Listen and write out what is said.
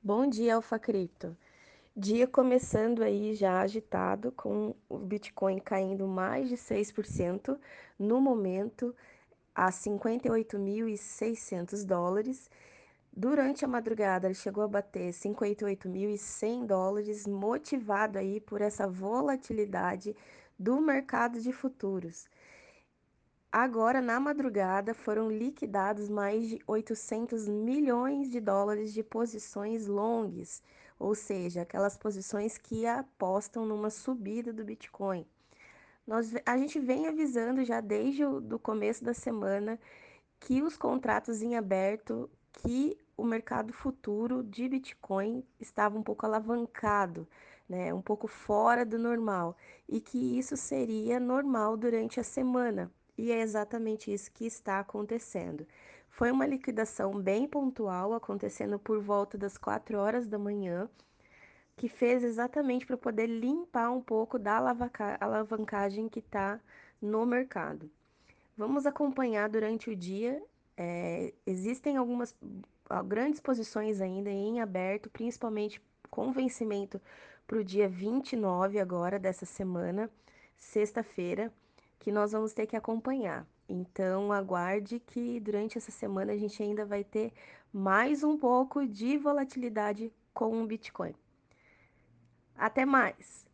Bom dia, Alfa Cripto. Dia começando aí já agitado, com o Bitcoin caindo mais de 6% no momento, a 58.600 dólares. Durante a madrugada, ele chegou a bater 58.100 dólares, motivado aí por essa volatilidade do mercado de futuros. Agora, na madrugada, foram liquidados mais de 800 milhões de dólares de posições longas, ou seja, aquelas posições que apostam numa subida do Bitcoin. Nós, a gente vem avisando já desde o começo da semana que os contratos em aberto, que o mercado futuro de Bitcoin estava um pouco alavancado, né, um pouco fora do normal, e que isso seria normal durante a semana. E é exatamente isso que está acontecendo. Foi uma liquidação bem pontual, acontecendo por volta das 4 horas da manhã, que fez exatamente para poder limpar um pouco da alavancagem que está no mercado. Vamos acompanhar durante o dia. É, existem algumas grandes posições ainda em aberto, principalmente com vencimento para o dia 29 agora dessa semana, sexta-feira que nós vamos ter que acompanhar. Então, aguarde que durante essa semana a gente ainda vai ter mais um pouco de volatilidade com o Bitcoin. Até mais!